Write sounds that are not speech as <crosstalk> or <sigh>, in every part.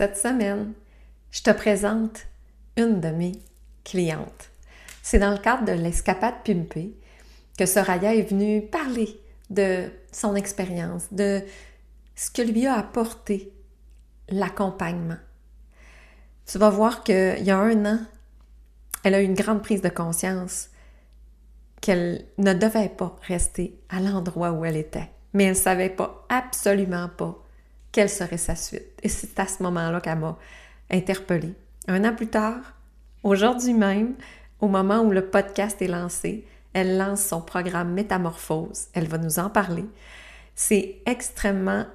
Cette semaine, je te présente une de mes clientes. C'est dans le cadre de l'escapade Pimpé que Soraya est venue parler de son expérience, de ce que lui a apporté l'accompagnement. Tu vas voir qu'il y a un an, elle a eu une grande prise de conscience qu'elle ne devait pas rester à l'endroit où elle était, mais elle ne savait pas, absolument pas, quelle serait sa suite. Et c'est à ce moment-là qu'elle m'a interpellée. Un an plus tard, aujourd'hui même, au moment où le podcast est lancé, elle lance son programme Métamorphose. Elle va nous en parler. C'est extrêmement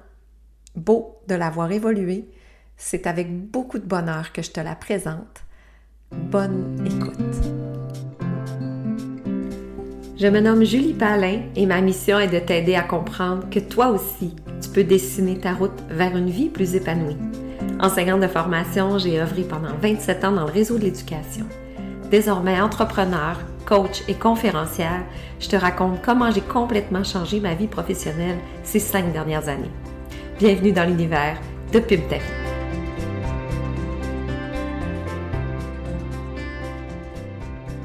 beau de l'avoir évolué. C'est avec beaucoup de bonheur que je te la présente. Bonne écoute. Je me nomme Julie Palin et ma mission est de t'aider à comprendre que toi aussi, tu peux dessiner ta route vers une vie plus épanouie. Enseignante de formation, j'ai œuvré pendant 27 ans dans le réseau de l'éducation. Désormais entrepreneur, coach et conférencière, je te raconte comment j'ai complètement changé ma vie professionnelle ces cinq dernières années. Bienvenue dans l'univers de PubTech.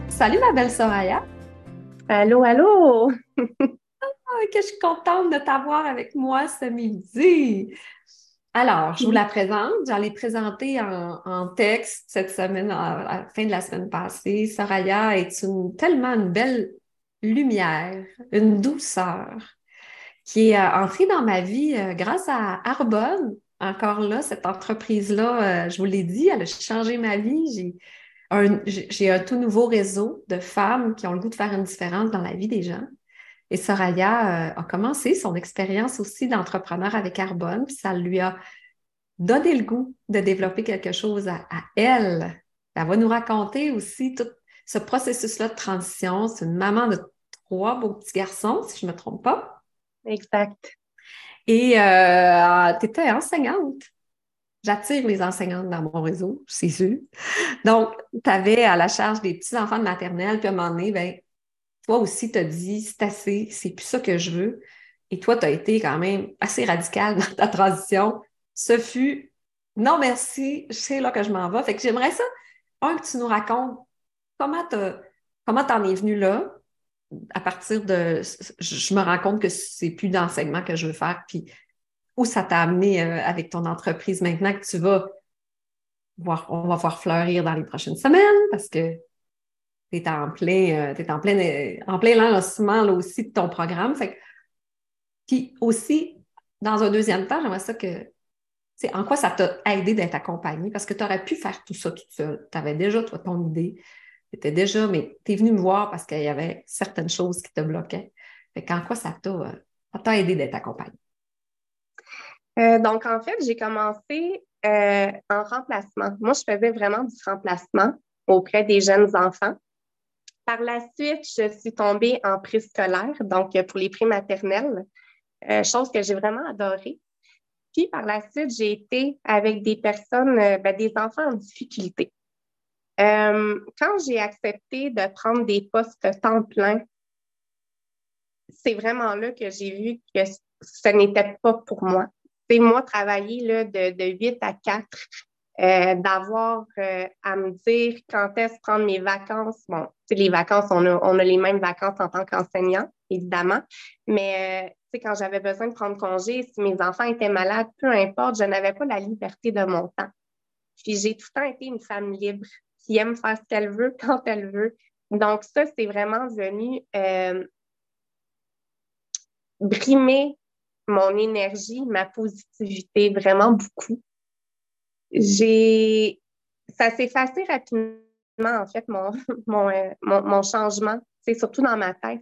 Salut ma belle Soraya! Allô, allô! Ah, que je suis contente de t'avoir avec moi ce midi. Alors, je vous la présente. J'allais présenter en, texte cette semaine, à la fin de la semaine passée. Soraya est une, tellement une belle lumière, une douceur qui est euh, entrée dans ma vie euh, grâce à Arbonne. Encore là, cette entreprise-là, euh, je vous l'ai dit, elle a changé ma vie. J'ai j'ai un tout nouveau réseau de femmes qui ont le goût de faire une différence dans la vie des gens. Et Soraya euh, a commencé son expérience aussi d'entrepreneur avec Carbone, puis ça lui a donné le goût de développer quelque chose à, elle. Elle va nous raconter aussi tout ce processus-là de transition. C'est une maman de trois beaux petits garçons, si je ne me trompe pas. Exact. Et euh, tu étais enseignante. J'attire les enseignantes dans mon réseau, c'est sûr. Donc, tu avais à la charge des petits-enfants de maternelle, puis à un moment donné, ben, toi aussi, tu as dit, c'est assez, c'est plus ça que je veux. Et toi, tu as été quand même assez radical <laughs> dans ta transition. Ce fut, non merci, c'est là que je m'en vais. Fait que j'aimerais ça, un, que tu nous racontes comment tu en es venu là, à partir de, je me rends compte que c'est plus d'enseignement que je veux faire, puis où ça t'a amené euh, avec ton entreprise maintenant que tu vas voir, on va voir fleurir dans les prochaines semaines parce que tu es en plein, euh, en plein, euh, en plein lancement là, aussi de ton programme. Puis aussi, dans un deuxième temps, j'aimerais ça que c'est en quoi ça t'a aidé d'être accompagné parce que tu aurais pu faire tout ça toute seule. Tu avais déjà, toi, ton idée. Tu étais déjà, mais tu es venu me voir parce qu'il y avait certaines choses qui te bloquaient. Fait quoi ça t'a aidé d'être accompagné? Euh, donc, en fait, j'ai commencé euh, en remplacement. Moi, je faisais vraiment du remplacement auprès des jeunes enfants. Par la suite, je suis tombée en préscolaire, donc pour les prix maternels, euh, chose que j'ai vraiment adorée. Puis par la suite, j'ai été avec des personnes, ben, des enfants en difficulté. quand j'ai accepté de prendre des postes temps plein, c'est vraiment là que j'ai vu que ce n'était pas pour moi moi, travailler là, de, de 8 à 4, euh, d'avoir euh, à me dire quand est-ce prendre mes vacances. Bon, les vacances, on a, on a, les mêmes vacances en tant qu'enseignant, évidemment, mais euh, quand j'avais besoin de prendre congé, si mes enfants étaient malades, peu importe, je n'avais pas la liberté de mon temps. Puis j'ai tout le temps été une femme libre qui aime faire ce qu'elle veut quand elle veut. Donc ça, c'est vraiment venu brimer mon énergie, ma positivité, vraiment beaucoup. J'ai. Ça s'est effacé rapidement, en fait, <laughs> mon, euh, mon, mon, changement. C'est surtout dans ma tête.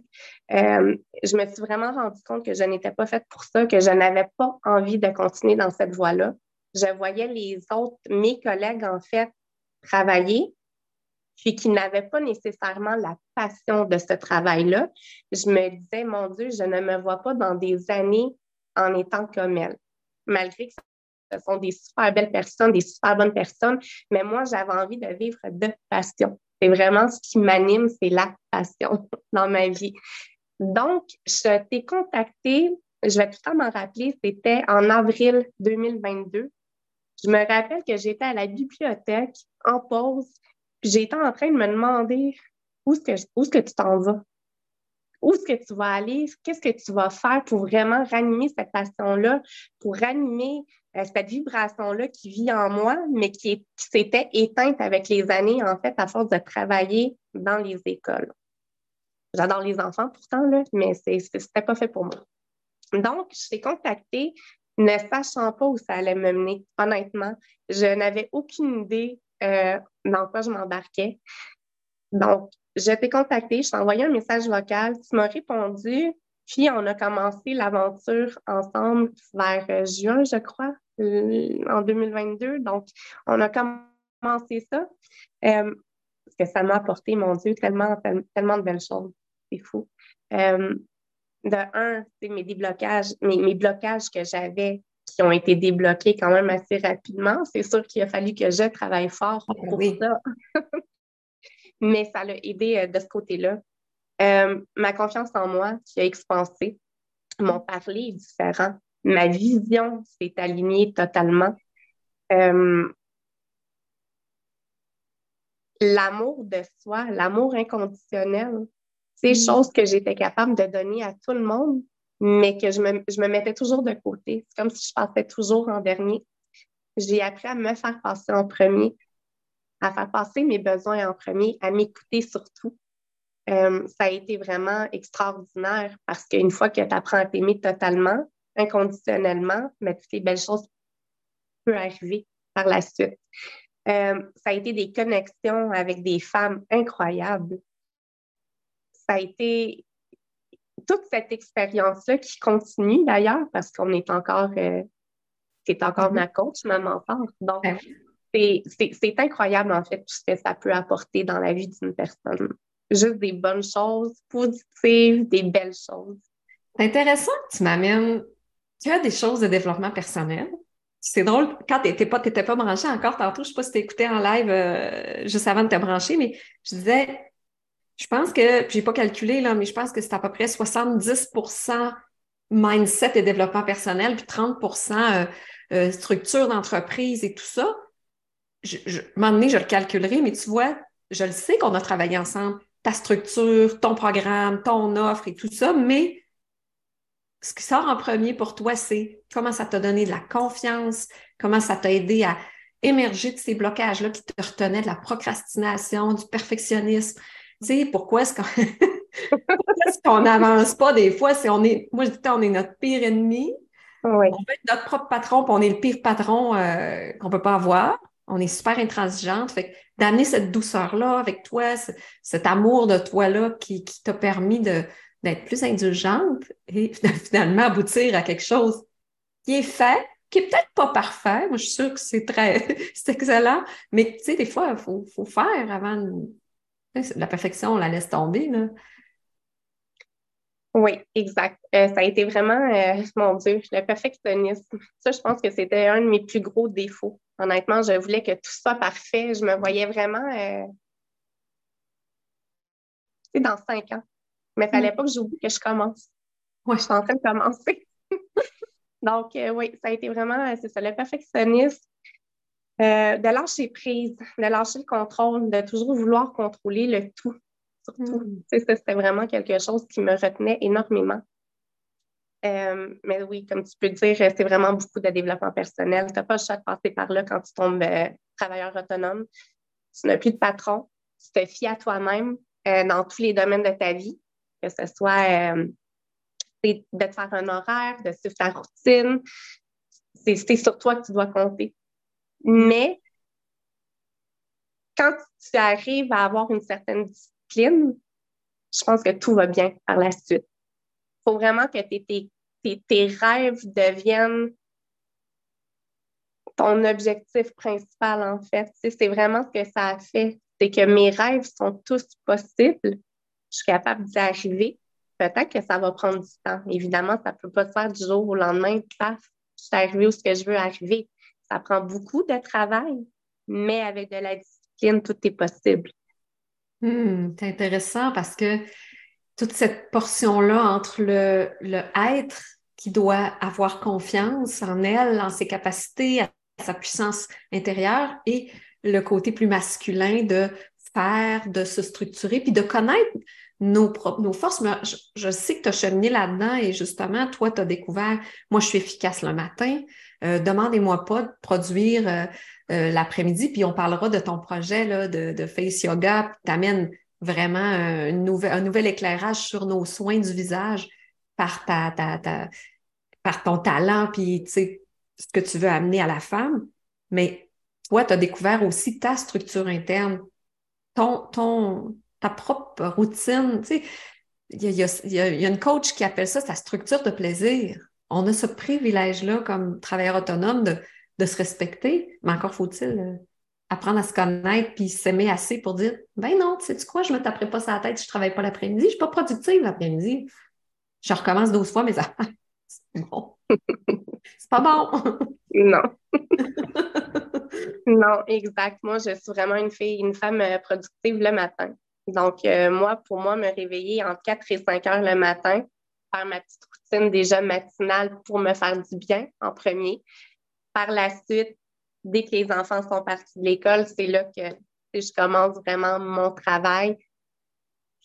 Euh, je me suis vraiment rendu compte que je n'étais pas faite pour ça, que je n'avais pas envie de continuer dans cette voie-là. Je voyais les autres, mes collègues, en fait, travailler, puis qui n'avaient pas nécessairement la passion de ce travail-là. Je me disais, mon Dieu, je ne me vois pas dans des années en étant comme elle. Malgré que ce sont des super belles personnes, des super bonnes personnes, mais moi, j'avais envie de vivre de passion. C'est vraiment ce qui m'anime, c'est la passion <laughs> dans ma vie. Donc, je t'ai contacté, je vais tout le temps m'en rappeler, c'était en avril 2022. Je me rappelle que j'étais à la bibliothèque en pause, puis j'étais en train de me demander où est-ce que, où est-ce que tu t'en vas? Où est-ce que tu vas aller? Qu'est-ce que tu vas faire pour vraiment ranimer cette passion-là, pour ranimer euh, cette vibration-là qui vit en moi, mais qui, s'était éteinte avec les années, en fait, à force de travailler dans les écoles. J'adore les enfants pourtant, là, mais c'était pas fait pour moi. Donc, je t'ai contactée ne sachant pas où ça allait me mener, honnêtement. Je n'avais aucune idée euh, dans quoi je m'embarquais. Donc, je t'ai contacté, je t'ai envoyé un message vocal, tu m'as répondu, puis on a commencé l'aventure ensemble vers euh, juin, je crois, euh, en 2022. Donc, on a commencé ça. parce que ça m'a apporté, mon Dieu, tellement, tellement de belles choses. C'est fou de un, c'est mes déblocages, mes, mes blocages que j'avais qui ont été débloqués quand même assez rapidement. C'est sûr qu'il a fallu que je travaille fort ah, pour ça. <laughs> Mais ça l'a aidé euh, de ce côté-là. Euh, ma confiance en moi qui a expansé. Mon parler est différent. Ma vision s'est alignée totalement. Euh, l'amour de soi, l'amour inconditionnel, des mm. choses que j'étais capable de donner à tout le monde, mais que je me, je me mettais toujours de côté. C'est comme si je passais toujours en dernier. J'ai appris à me faire passer en premier, à faire passer mes besoins en premier, à m'écouter surtout. Euh, ça a été vraiment extraordinaire parce qu'une fois que tu apprends à t'aimer totalement, inconditionnellement, mais toutes les belles choses peuvent arriver par la suite. Euh, ça a été des connexions avec des femmes incroyables ça a été toute cette expérience-là qui continue d'ailleurs parce qu'on est encore, euh, c'est encore mm-hmm. ma coach, ma mentor. Donc, ben c'est incroyable en fait tout ce que ça peut apporter dans la vie d'une personne. Juste des bonnes choses, positives, des belles choses. C'est intéressant que tu m'amènes. Tu as des choses de développement personnel. C'est drôle, quand tu n'étais pas, pas branché encore tantôt, je ne sais pas si tu écouté en live euh, juste avant de te brancher, mais je disais, je pense que, je n'ai pas calculé, là, mais je pense que c'est à peu près 70% mindset et développement personnel, puis 30% euh, euh, structure d'entreprise et tout ça. Je, je, un moment donné, je le calculerai, mais tu vois, je le sais qu'on a travaillé ensemble, ta structure, ton programme, ton offre et tout ça, mais ce qui sort en premier pour toi, c'est comment ça t'a donné de la confiance, comment ça t'a aidé à émerger de ces blocages-là qui te retenaient de la procrastination, du perfectionnisme, tu sais, pourquoi est-ce qu'on <laughs> n'avance pas des fois? Si on est, moi, je dis on est notre pire ennemi? On peut être notre propre patron, puis on est le pire patron euh, qu'on ne peut pas avoir. On est super intransigeante. Fait d'amener cette douceur-là avec toi, cet amour de toi-là qui, t'a permis d'être plus indulgente et <laughs> finalement aboutir à quelque chose qui est fait, qui est peut-être pas parfait. Moi, je suis sûre que c'est très, <laughs> c'est excellent, mais tu sais, des fois, il faut, faut, faire avant de la perfection, on la laisse tomber, là. Oui, exact. Euh, ça a été vraiment, euh, mon Dieu, le perfectionnisme. Ça, je pense que c'était un de mes plus gros défauts. Honnêtement, je voulais que tout soit parfait. Je me voyais vraiment euh, dans cinq ans. Mais il ne fallait mm. pas que j'oublie que je commence. Oui, je suis en train de commencer. <laughs> Donc, oui, ça a été vraiment, c'est ça, le perfectionnisme. Euh, de lâcher prise, de lâcher le contrôle, de toujours vouloir contrôler le tout. Surtout, mm. c'était vraiment quelque chose qui me retenait énormément. Euh, mais oui, comme tu peux dire, c'est vraiment beaucoup de développement personnel. Tu n'as pas le choix de passer par là quand tu tombes euh, travailleur autonome. Tu n'as plus de patron. Tu te fies à toi-même dans tous les domaines de ta vie, que ce soit de te faire un horaire, de suivre ta routine. C'est sur toi que tu dois compter. Mais quand tu arrives à avoir une certaine discipline, je pense que tout va bien par la suite. Faut vraiment que tes, tes, rêves deviennent ton objectif principal, en fait. C'est vraiment ce que ça a fait. C'est que mes rêves sont tous possibles. Je suis capable d'y arriver. Peut-être que ça va prendre du temps. Évidemment, ça ne peut pas se faire du jour au lendemain. Paf, je suis arrivée où ce que je veux arriver. Ça prend beaucoup de travail, mais avec de la discipline, tout est possible. Hmm, c'est intéressant parce que toute cette portion-là entre le, le, être qui doit avoir confiance en elle, en ses capacités à sa puissance intérieure et le côté plus masculin de faire, de se structurer, puis de connaître nos, nos forces. je, sais que tu as cheminé là-dedans et justement, toi, tu as découvert, moi, je suis efficace le matin. Euh, demandez-moi pas de produire euh, euh, l'après-midi, puis on parlera de ton projet là, de, Face Yoga, tu amènes vraiment une nouvelle, un nouvel éclairage sur nos soins du visage par, ta, ta, par ton talent, puis ce que tu veux amener à la femme. Mais toi, tu as découvert aussi ta structure interne, ton, ton, ta propre routine. Tu sais, il y a, y a, une coach qui appelle ça sa structure de plaisir. On a ce privilège-là comme travailleur autonome de, de se respecter, mais encore faut-il euh, apprendre à se connaître puis s'aimer assez pour dire ben non, tu sais quoi, je me taperai pas la tête si je travaille pas l'après-midi, je suis pas productive l'après-midi. Je recommence 12 fois mes affaires. C'est bon. C'est pas bon. non. <laughs> non, exactement. je suis vraiment une fille, une femme euh, productive le matin. Donc, euh, moi, pour moi, me réveiller entre 4 et 5 heures le matin, faire ma petite routine déjà matinale pour me faire du bien en premier. Par la suite, dès que les enfants sont partis de l'école, c'est là que je commence vraiment mon travail.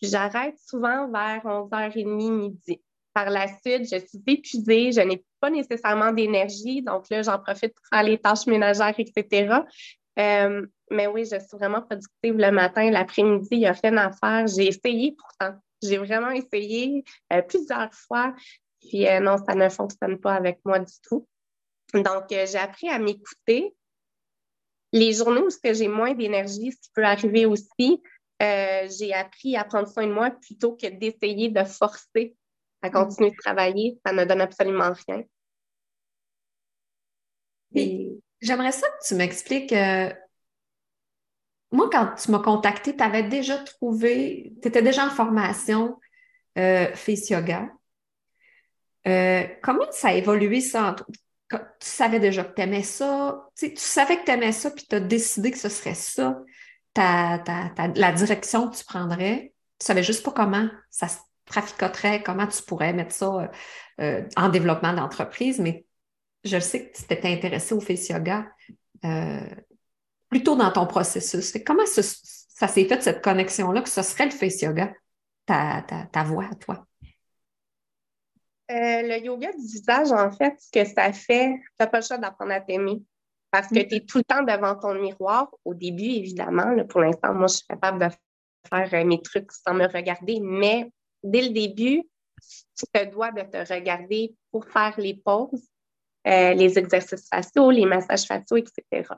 j'arrête souvent vers 11h30, midi. Par la suite, je suis épuisée, je n'ai pas nécessairement d'énergie, donc là, j'en profite pour faire les tâches ménagères, etc. Euh, mais oui, je suis vraiment productive le matin. L'après-midi, il n'y a rien à faire. J'ai essayé pourtant. J'ai vraiment essayé euh, plusieurs fois. Puis euh, non, ça ne fonctionne pas avec moi du tout. Donc, j'ai appris à m'écouter. Les journées où j'ai moins d'énergie, ce qui peut arriver aussi, j'ai appris à prendre soin de moi plutôt que d'essayer de forcer à continuer de travailler. Ça ne donne absolument rien. J'aimerais ça que tu m'expliques. Euh, moi, quand tu m'as contacté, tu avais déjà trouvé, tu étais déjà en formation euh, Face Yoga. Euh, comment ça a évolué ça? Tu savais déjà que tu aimais ça, tu, savais que tu aimais ça, puis tu as décidé que ce serait ça, la direction que tu prendrais. Tu savais juste pas comment ça se traficoterait, comment tu pourrais mettre ça en développement d'entreprise, mais je sais que tu t'étais intéressé au face yoga euh, plutôt dans ton processus. Comment ça, s'est fait, cette connexion-là, que ce serait le face yoga, ta, ta, voix à toi? Euh, le yoga du visage, en fait, ce que ça fait, tu n'as pas le choix d'apprendre à t'aimer. Parce que mm. tu es tout le temps devant ton miroir. Au début, évidemment, pour l'instant, moi, je suis capable de faire euh, mes trucs sans me regarder, mais dès le début, tu te dois de te regarder pour faire les pauses, euh, les exercices faciaux, les massages faciaux, etc.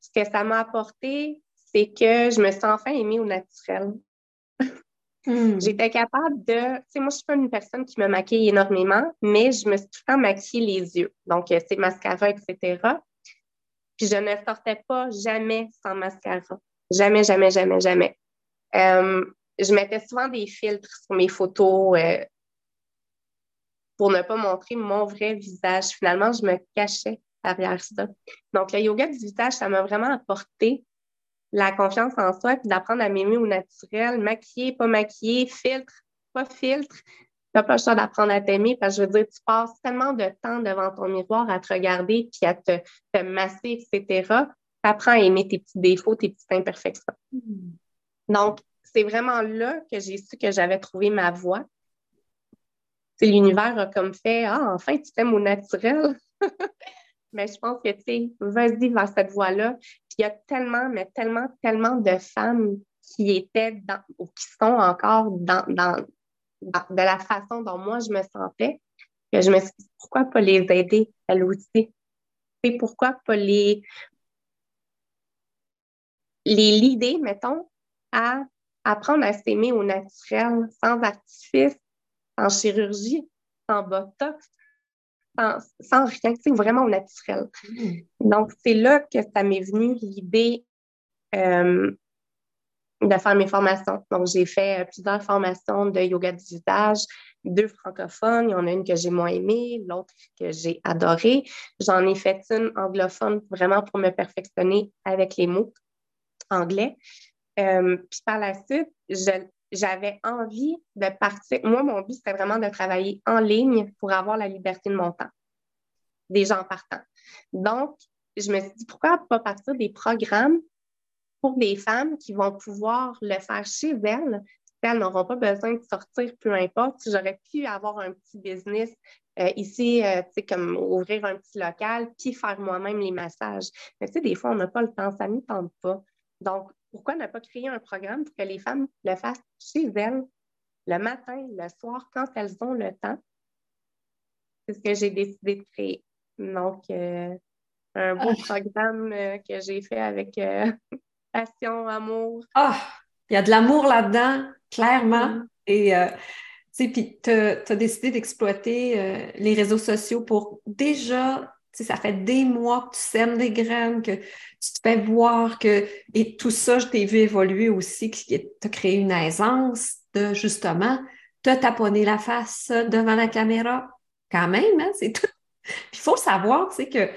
Ce que ça m'a apporté, c'est que je me sens enfin aimée au naturel. Hmm. J'étais capable de. Tu sais, moi, je suis pas une personne qui me maquille énormément, mais je me suis tout le temps maquillée les yeux. Donc, euh, c'est mascara, etc. Puis, je ne sortais pas jamais sans mascara. Jamais, jamais, jamais, jamais. Euh, je mettais souvent des filtres sur mes photos pour ne pas montrer mon vrai visage. Finalement, je me cachais derrière ça. Donc, le yoga du visage, ça m'a vraiment apporté la confiance en soi, puis d'apprendre à m'aimer au naturel, maquiller, pas maquiller, filtre, pas filtre. Tu n'as pas le choix d'apprendre à t'aimer parce que je veux dire, tu passes tellement de temps devant ton miroir à te regarder puis à te, te masser, etc. Tu apprends à aimer tes petits défauts, tes petites imperfections. Hmm. Donc, c'est vraiment là que j'ai su que j'avais trouvé ma voie l'univers a comme fait Ah, enfin, tu t'aimes au naturel. <laughs> mais je pense que, tu sais, vas-y vers cette voie-là. Il y a tellement, mais tellement, tellement de femmes qui étaient dans, ou qui sont encore dans, dans, de la façon dont moi je me sentais, que je me suis dit, pourquoi pas les aider, elles aussi? Et pourquoi pas les, les l'idée, mettons, à apprendre à s'aimer au naturel, sans artifice, en chirurgie, sans botox, sans, rien, c'est vraiment au naturel. Hmm. Donc, c'est là que ça m'est venu l'idée euh, de faire mes formations. Donc, j'ai fait euh, plusieurs formations de yoga du visage, deux francophones. Il y en a une que j'ai moins aimée, l'autre que j'ai adorée. J'en ai fait une anglophone vraiment pour me perfectionner avec les mots anglais. Euh, puis par la suite, je, j'avais envie de partir. Moi, mon but, c'était vraiment de travailler en ligne pour avoir la liberté de mon temps, déjà en partant. Donc, je me suis dit, pourquoi pas partir des programmes pour des femmes qui vont pouvoir le faire chez elles? Elles n'auront pas besoin de sortir, peu importe. J'aurais pu avoir un petit business euh, ici, euh, tu sais, comme ouvrir un petit local, puis faire moi-même les massages. Mais tu sais, des fois, on n'a pas le temps, ça ne tente pas. Donc, pourquoi ne pas créer un programme pour que les femmes le fassent chez elles, le matin, le soir, quand elles ont le temps? C'est ce que j'ai décidé de créer. Donc, euh, un beau ah. programme que j'ai fait avec <laughs> passion, amour. Ah, il y a de l'amour là-dedans, clairement. Mm. Et puis, tu as, décidé d'exploiter euh, les réseaux sociaux pour déjà, ça fait des mois que tu sèmes des graines, que tu te fais voir, que, et tout ça, je t'ai vu évoluer aussi, que tu as créé une aisance de justement te taponner la face devant la caméra. Quand même, hein, c'est tout. il faut savoir, tu que tu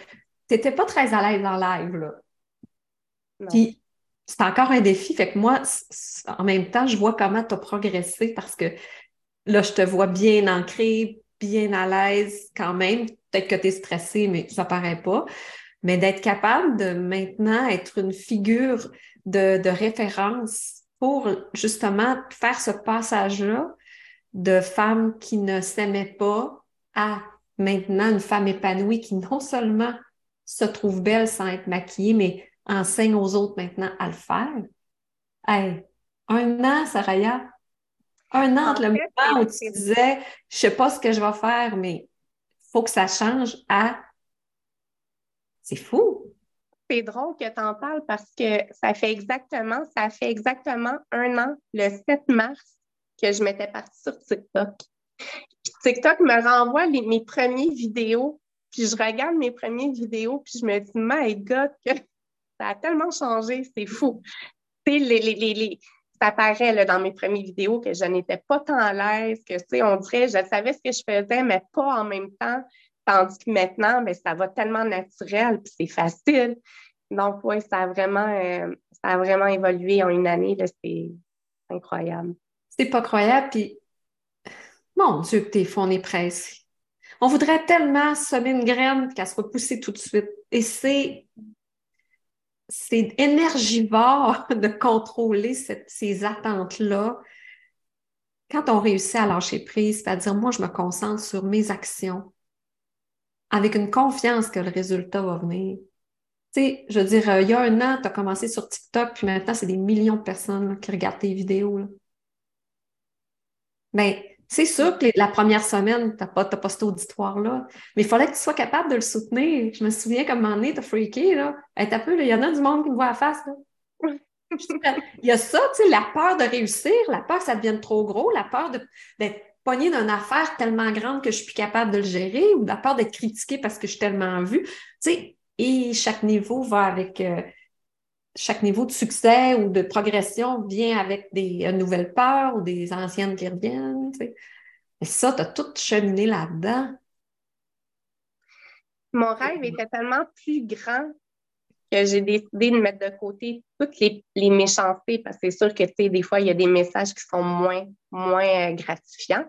n'étais pas très à l'aise en live, là. Puis, c'est encore un défi. Fait que moi, en même temps, je vois comment tu as progressé parce que Là, je te vois bien ancré, bien à l'aise quand même. Peut-être que tu es stressé, mais ça paraît pas. Mais d'être capable de maintenant être une figure de, référence pour justement faire ce passage-là de femme qui ne s'aimait pas à maintenant une femme épanouie qui non seulement se trouve belle sans être maquillée, mais enseigne aux autres maintenant à le faire. Hey, un an, Saraya, un an le moment où tu disais, je sais pas ce que je vais faire, mais il faut que ça change à. C'est fou. C'est drôle que tu en parles parce que ça fait exactement, ça fait exactement un an, le 7 mars, que je m'étais partie sur TikTok. TikTok me renvoie mes premières vidéos, puis je regarde mes premières vidéos, puis je me dis, my God, que <laughs> ça a tellement changé, c'est fou. les, les, les, ça apparaît dans mes premières vidéos que je n'étais pas tant à l'aise, que, tu sais, on dirait, je savais ce que je faisais, mais pas en même temps. Tandis que maintenant, ben, ça va tellement naturel, puis c'est facile. Donc, oui, ça a vraiment, euh, ça a vraiment évolué en une année. C'est incroyable. C'est pas croyable, puis mon Dieu, que tes fonds est pressé. On voudrait tellement semer une graine qu'elle soit poussée tout de suite. Et c'est c'est énergivore <laughs> de contrôler ces attentes-là quand on réussit à lâcher prise, c'est-à-dire moi, je me concentre sur mes actions avec une confiance que le résultat va venir. Tu sais, je veux dire, euh, il y a un an, tu as commencé sur TikTok, puis maintenant, c'est des millions de personnes qui regardent tes vidéos. Là. Ben, c'est sûr que la première semaine, tu n'as pas, pas cet auditoire-là, mais il fallait que tu sois capable de le soutenir. Je me souviens comme un moment donné, tu as freaké, là. un peu, il y en a du monde qui me voit à face, <laughs> il y a ça, tu sais, la peur de réussir, la peur que ça devienne trop gros, la peur d'être pogné d'une affaire tellement grande que je suis plus capable de le gérer, ou la peur d'être critiqué parce que je suis tellement vue. Tu sais, et chaque niveau va avec euh, chaque niveau de succès ou de progression vient avec des nouvelles peurs ou des anciennes qui reviennent. Tu Et ça, tu as tout cheminé là-dedans. Mon rêve était tellement plus grand que j'ai décidé de mettre de côté toutes les, méchancetés parce que c'est sûr que des fois, il y a des messages qui sont moins, moins euh, gratifiants.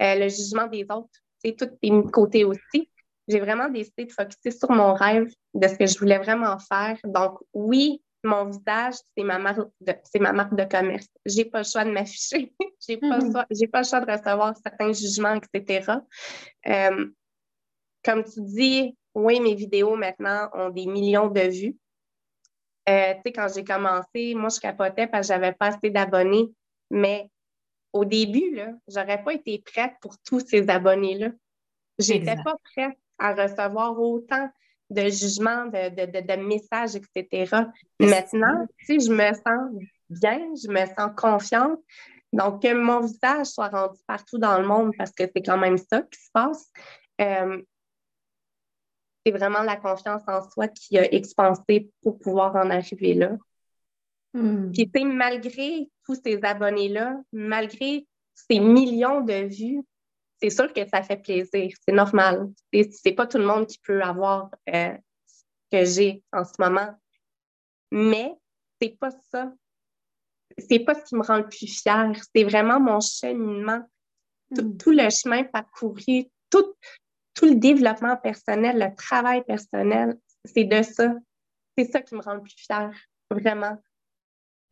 Euh, le jugement des autres, c'est tous les côtés aussi j'ai vraiment décidé de focuser sur mon rêve, de ce que je voulais vraiment faire. Donc, oui, mon visage, c'est ma marque de, c'est ma marque de commerce. J'ai pas le choix de m'afficher. <laughs> j'ai pas, mm-hmm. pas le choix de recevoir certains jugements, etc. Euh, comme tu dis, oui, mes vidéos maintenant ont des millions de vues. Euh, tu sais, quand j'ai commencé, moi, je capotais parce que j'avais pas assez d'abonnés. Mais au début, là, j'aurais pas été prête pour tous ces abonnés-là. J'étais pas prête à recevoir autant de jugements, de, de, de, messages, etc. Maintenant, si je me sens bien, je me sens confiante. Donc, que mon visage soit rendu partout dans le monde, parce que c'est quand même ça qui se passe. Euh, c'est vraiment la confiance en soi qui a expansé pour pouvoir en arriver là. Hmm. Puis, malgré tous ces abonnés-là, malgré ces millions de vues, c'est sûr que ça fait plaisir. C'est normal. C'est pas tout le monde qui peut avoir euh, ce que j'ai en ce moment. Mais c'est pas ça. C'est pas ce qui me rend le plus fière. C'est vraiment mon cheminement. Tout, hmm. le chemin parcouru, tout, tout le développement personnel, le travail personnel, c'est de ça. C'est ça qui me rend le plus fière, vraiment.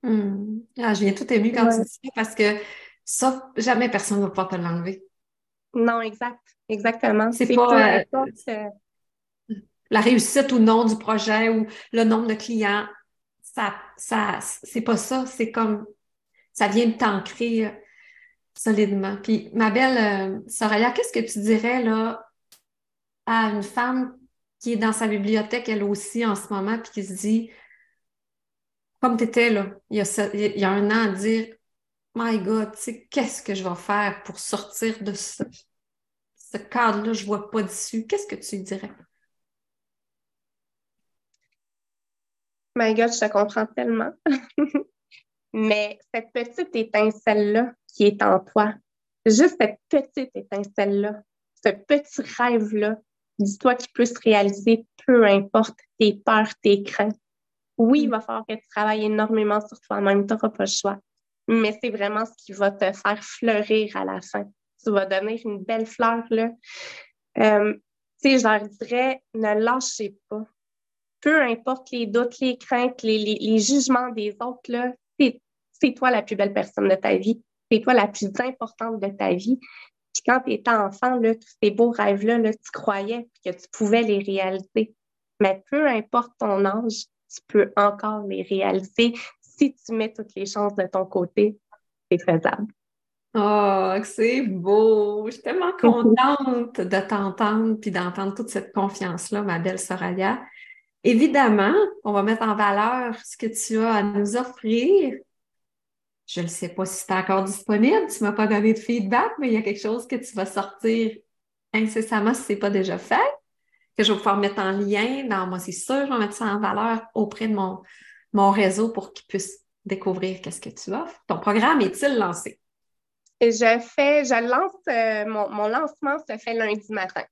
Hmm. Ah, je viens tout émue quand tu dis ça parce que ça, jamais personne ne va pouvoir te l'enlever. Non, exact. Exactement. C'est pas euh, la réussite ou non du projet ou le nombre de clients. Ça, ça, c'est pas ça. C'est comme ça vient de t'ancrer euh, solidement. Puis, ma belle euh, Soraya, qu'est-ce que tu dirais là à une femme qui est dans sa bibliothèque, elle aussi, en ce moment, puis qui se dit, comme tu étais là, il y, a il y a un an, à dire My God, tu sais, qu'est-ce que je vais faire pour sortir de ce, ce cadre-là, je ne vois pas d'issue. Qu'est-ce que tu dirais? My God, je te comprends tellement. <laughs> Mais cette petite étincelle-là qui est en toi, juste cette petite étincelle-là, ce petit rêve-là, dis-toi qu'il peut se réaliser peu importe tes peurs, tes craintes. Oui, il va falloir que tu travailles énormément sur toi-même, tu n'auras pas le choix. Mais c'est vraiment ce qui va te faire fleurir à la fin. Tu vas devenir une belle fleur, là. Euh, tu sais, je leur dirais, ne lâchez pas. Peu importe les doutes, les craintes, les, jugements des autres, là, c'est toi la plus belle personne de ta vie. C'est toi la plus importante de ta vie. Puis quand tu étais enfant, là, tous ces beaux rêves-là, là, tu croyais que tu pouvais les réaliser. Mais peu importe ton âge, tu peux encore les réaliser. Si tu mets toutes les chances de ton côté, c'est faisable. Oh, c'est beau! Je suis tellement contente de t'entendre puis d'entendre toute cette confiance-là, ma belle Soraya. Évidemment, on va mettre en valeur ce que tu as à nous offrir. Je ne sais pas si c'est encore disponible, tu ne m'as pas donné de feedback, mais il y a quelque chose que tu vas sortir incessamment si ce n'est pas déjà fait que je vais pouvoir mettre en lien. dans moi, c'est sûr, je vais mettre ça en valeur auprès de mon, mon réseau pour qu'ils puissent découvrir qu'est-ce que tu offres. Ton programme est-il lancé? Je fais, je lance, euh, mon, lancement se fait lundi matin.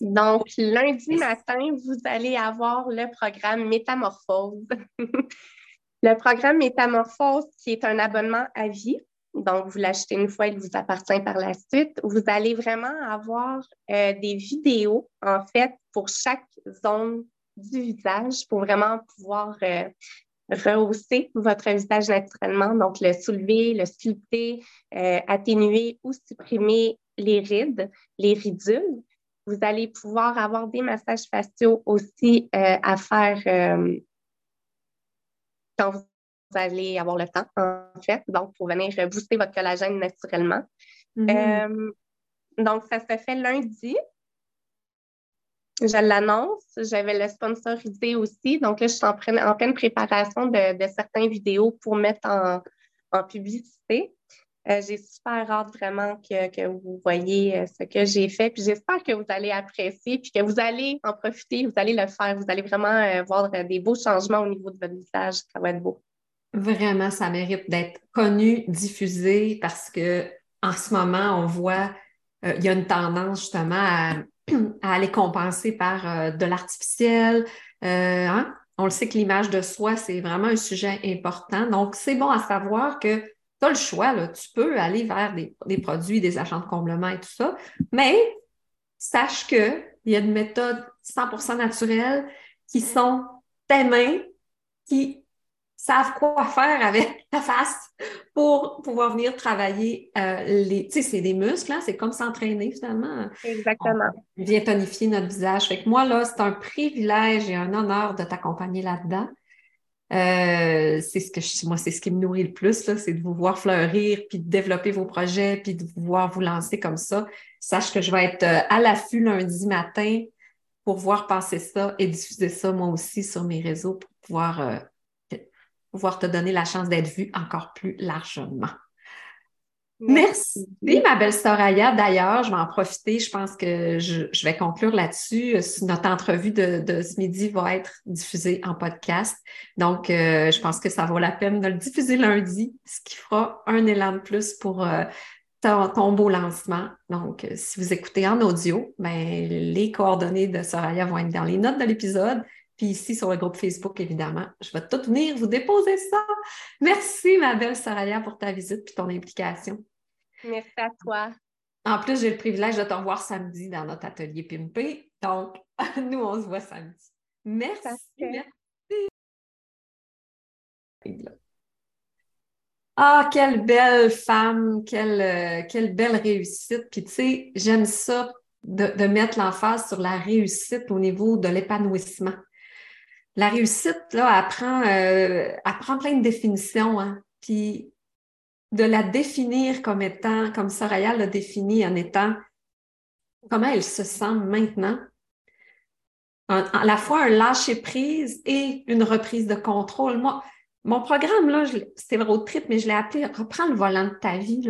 Donc, lundi matin, vous allez avoir le programme Métamorphose. <laughs> le programme Métamorphose, qui est un abonnement à vie. Donc, vous l'achetez une fois, il vous appartient par la suite. Vous allez vraiment avoir euh, des vidéos, en fait, pour chaque zone du visage pour vraiment pouvoir euh, rehausser votre visage naturellement, donc le soulever, le sculpter, euh, atténuer ou supprimer les rides, les ridules. Vous allez pouvoir avoir des massages faciaux aussi à faire quand vous allez avoir le temps, en fait, donc pour venir booster votre collagène naturellement. Euh, donc, ça se fait lundi. Je l'annonce. J'avais le sponsorisé aussi. Donc là, je suis en pleine, préparation de, certaines vidéos pour mettre en, publicité. Euh, j'ai super hâte vraiment que, vous voyez euh, ce que j'ai fait. Puis j'espère que vous allez apprécier, puis que vous allez en profiter, vous allez le faire. Vous allez vraiment voir des beaux changements au niveau de votre visage. Ça va être beau. Vraiment, ça mérite d'être connu, diffusé, parce que en ce moment, on voit, euh, il y a une tendance justement à, aller compenser par euh, de l'artificiel. Euh, hein? On le sait que l'image de soi, c'est vraiment un sujet important. Donc, c'est bon à savoir que tu as le choix, là. tu peux aller vers des, des, produits, des agents de comblement et tout ça, mais sache qu'il y a des méthodes 100% naturelles qui sont tes mains, qui savent quoi faire avec <laughs> ta face pour pouvoir venir travailler euh, les. Tu sais, c'est des muscles, hein, c'est comme s'entraîner finalement. Exactement. On vient tonifier notre visage. Fait que moi, là, c'est un privilège et un honneur de t'accompagner là-dedans. Euh, c'est ce que je, moi, c'est ce qui me nourrit le plus, c'est de vous voir fleurir, puis de développer vos projets, puis de voir vous lancer comme ça. Sache que je vais être euh, à l'affût lundi matin pour voir passer ça et diffuser ça moi aussi sur mes réseaux pour pouvoir pouvoir te donner la chance d'être vue encore plus largement. Merci, ma belle Soraya. D'ailleurs, je vais en profiter. Je pense que je, vais conclure là-dessus. Notre entrevue de, ce midi va être diffusée en podcast. Donc, euh, je pense que ça vaut la peine de le diffuser lundi, ce qui fera un élan de plus pour euh, ton, beau lancement. Donc, si vous écoutez en audio, ben, les coordonnées de Soraya vont être dans les notes de l'épisode. Puis ici, sur le groupe Facebook, évidemment, je vais tout venir vous déposer ça. Merci, ma belle Soraya, pour ta visite et ton implication. Merci à toi. En plus, j'ai le privilège de te revoir samedi dans notre atelier Pimpé. Donc, <laughs> nous, on se voit samedi. Merci. Ah, quelle belle femme, quelle, quelle belle réussite. Puis, tu sais, j'aime ça de, mettre l'emphase sur la réussite au niveau de l'épanouissement. La réussite, là, apprend, euh, apprend plein de définitions. Hein. Puis, de la définir comme étant, comme Soraya l'a défini en étant comment elle se sent maintenant, à la fois un lâcher-prise et une reprise de contrôle. Moi, mon programme, là, c'était le road trip, mais je l'ai appelé Reprends le volant de ta vie.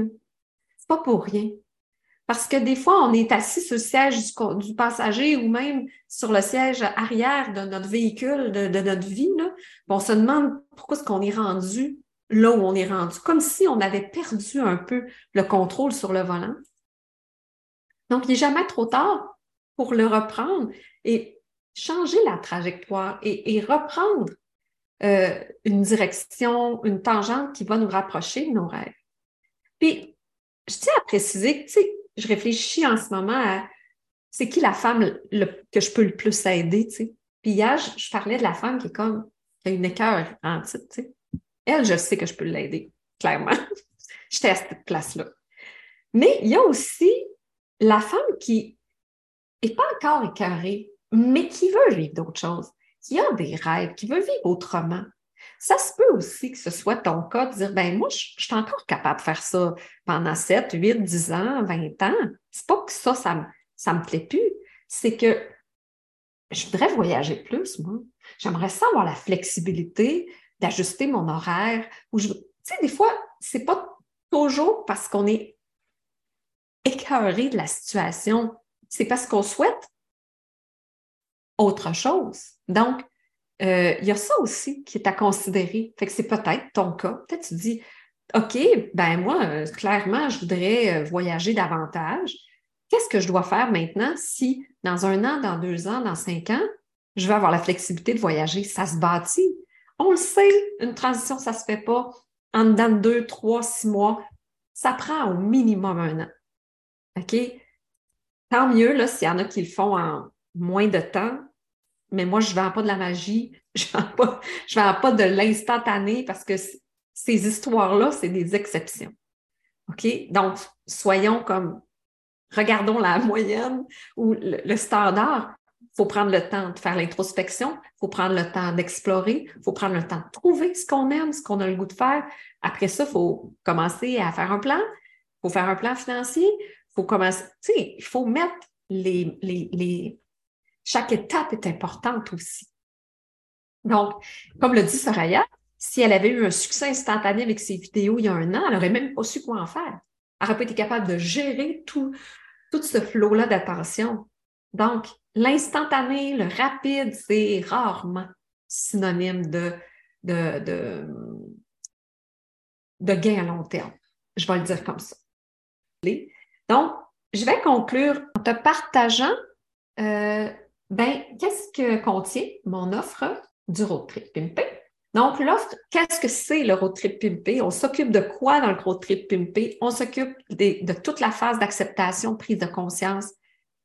C'est pas pour rien. Parce que des fois, on est assis sur le siège du, passager ou même sur le siège arrière de notre véhicule, de, notre vie. Là. On se demande pourquoi est-ce qu'on est rendu là où on est rendu, comme si on avait perdu un peu le contrôle sur le volant. Donc, il n'est jamais trop tard pour le reprendre et changer la trajectoire et, reprendre euh, une direction, une tangente qui va nous rapprocher de nos rêves. Puis, je tiens à préciser que, je réfléchis en ce moment à c'est qui la femme que je peux le plus aider, tu sais. Puis hier, je, parlais de la femme qui est comme, qui a une écœur en titre, tu sais. Elle, je sais que je peux l'aider, clairement. <laughs> J'étais à cette place-là. Mais il y a aussi la femme qui n'est pas encore écœurée, mais qui veut vivre d'autres choses, qui a des rêves, qui veut vivre autrement. Ça se peut aussi que ce soit ton cas de dire, ben moi, je, suis encore capable de faire ça pendant 7, 8, 10 ans, 20 ans. C'est pas que ça, ça ça me plaît plus. C'est que je voudrais voyager plus, moi. J'aimerais ça avoir la flexibilité d'ajuster mon horaire. Tu sais, des fois, c'est pas toujours parce qu'on est écœuré de la situation. C'est parce qu'on souhaite autre chose. Donc, euh, il y a ça aussi qui est à considérer. Fait que c'est peut-être ton cas. Peut-être tu dis, OK, ben moi, euh, clairement, je voudrais euh, voyager davantage. Qu'est-ce que je dois faire maintenant si dans un an, dans deux ans, dans cinq ans, je veux avoir la flexibilité de voyager? Ça se bâtit. On le sait, une transition, ça ne se fait pas en dedans de deux, trois, six mois. Ça prend au minimum un an. OK? Tant mieux s'il y en a qui le font en moins de temps, mais moi, je ne vends pas de la magie, <laughs> je ne vends, pas, vends pas de l'instantané parce que ces histoires-là, c'est des exceptions. OK? Donc, soyons comme, regardons la <laughs> moyenne ou le, standard. Il faut prendre le temps de faire l'introspection, il faut prendre le temps d'explorer, il faut prendre le temps de trouver ce qu'on aime, ce qu'on a le goût de faire. Après ça, il faut commencer à faire un plan, il faut faire un plan financier, faut commencer, tu sais, il faut mettre les, les, Chaque étape est importante aussi. Donc, comme le dit Soraya, si elle avait eu un succès instantané avec ses vidéos il y a un an, elle n'aurait même pas su quoi en faire. Elle n'aurait pas été capable de gérer tout, tout ce flot-là d'attention. Donc, l'instantané, le rapide, c'est rarement synonyme de, de, de, gain à long terme. Je vais le dire comme ça. Donc, je vais conclure en te partageant euh, ben, qu'est-ce que contient mon offre du road trip pimpé? Donc, l'offre, qu'est-ce que c'est le road trip pimpé? On s'occupe de quoi dans le road trip pimpé? On s'occupe de toute la phase d'acceptation, prise de conscience,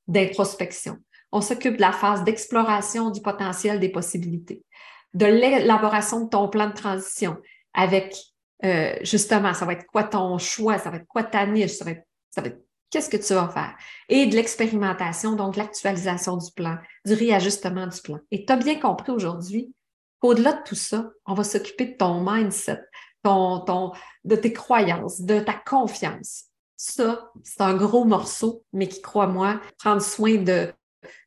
d'introspection. On s'occupe de la phase d'exploration du potentiel des possibilités, de l'élaboration de ton plan de transition avec, euh, justement, ça va être quoi ton choix, ça va être quoi ta niche, ça va être, ça va être qu'est-ce que tu vas faire? Et de l'expérimentation, donc l'actualisation du plan, du réajustement du plan. Et tu as bien compris aujourd'hui qu'au-delà de tout ça, on va s'occuper de ton mindset, de tes croyances, de ta confiance. Ça, c'est un gros morceau, mais qui, crois-moi, prendre soin de,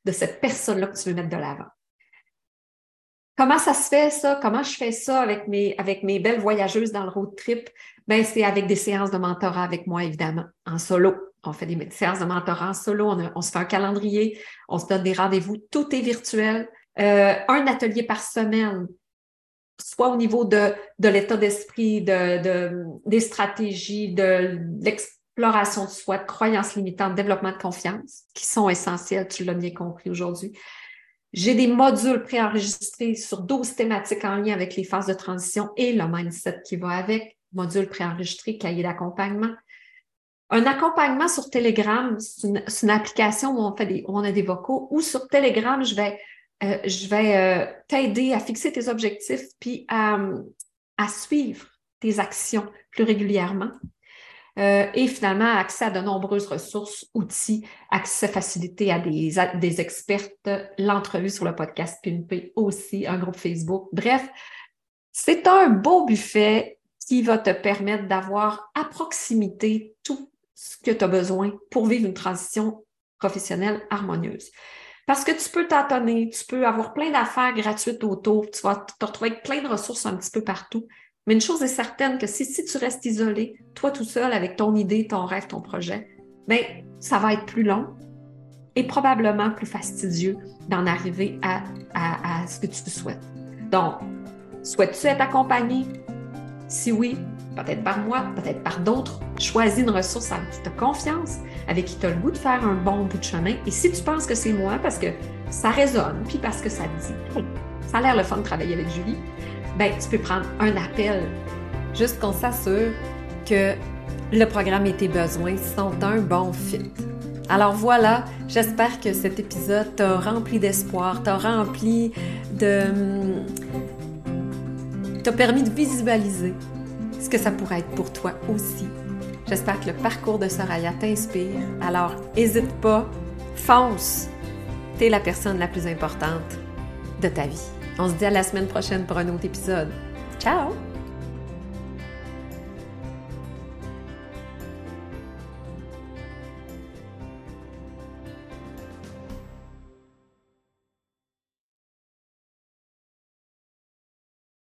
de cette personne-là que tu veux mettre de l'avant. Comment ça se fait, ça? Comment je fais ça avec mes, avec mes belles voyageuses dans le road trip? Ben, c'est avec des séances de mentorat avec moi, évidemment, en solo. On fait des séances de mentorat en solo, on, se fait un calendrier, on se donne des rendez-vous, tout est virtuel. Euh, un atelier par semaine, soit au niveau de, de l'état d'esprit, de, des stratégies, de l'exploration de soi, de croyances limitantes, développement de confiance, qui sont essentiels, tu l'as bien compris aujourd'hui. J'ai des modules préenregistrés sur 12 thématiques en lien avec les phases de transition et le mindset qui va avec, module préenregistré, cahier d'accompagnement. Un accompagnement sur Telegram, c'est une, application où on, fait des, on a des vocaux, ou sur Telegram, je vais euh, je vais euh, t'aider à fixer tes objectifs puis à, à suivre tes actions plus régulièrement. Euh, et finalement, accès à de nombreuses ressources, outils, accès facilité à des, des expertes, l'entrevue sur le podcast PNP aussi, un groupe Facebook. Bref, c'est un beau buffet qui va te permettre d'avoir à proximité tout ce que tu as besoin pour vivre une transition professionnelle harmonieuse. Parce que tu peux t'entonner, tu peux avoir plein d'affaires gratuites autour, tu vas te retrouver avec plein de ressources un petit peu partout. Mais une chose est certaine que si, tu restes isolé, toi tout seul avec ton idée, ton rêve, ton projet, bien, ça va être plus long et probablement plus fastidieux d'en arriver à, à, ce que tu te souhaites. Donc, souhaites-tu être accompagné? Si oui, peut-être par moi, peut-être par d'autres, choisis une ressource avec qui tu as confiance, avec qui tu as le goût de faire un bon bout de chemin. Et si tu penses que c'est moi, parce que ça résonne, puis parce que ça dit, ça a l'air le fun de travailler avec Julie, ben, tu peux prendre un appel. Juste qu'on s'assure que le programme et tes besoins sont un bon fit. Alors voilà, j'espère que cet épisode t'a rempli d'espoir, t'a rempli de... t'a permis de visualiser ce que ça pourrait être pour toi aussi. J'espère que le parcours de Soraya t'inspire. Alors, n'hésite pas, fonce. T'es la personne la plus importante de ta vie. On se dit à la semaine prochaine pour un autre épisode. Ciao!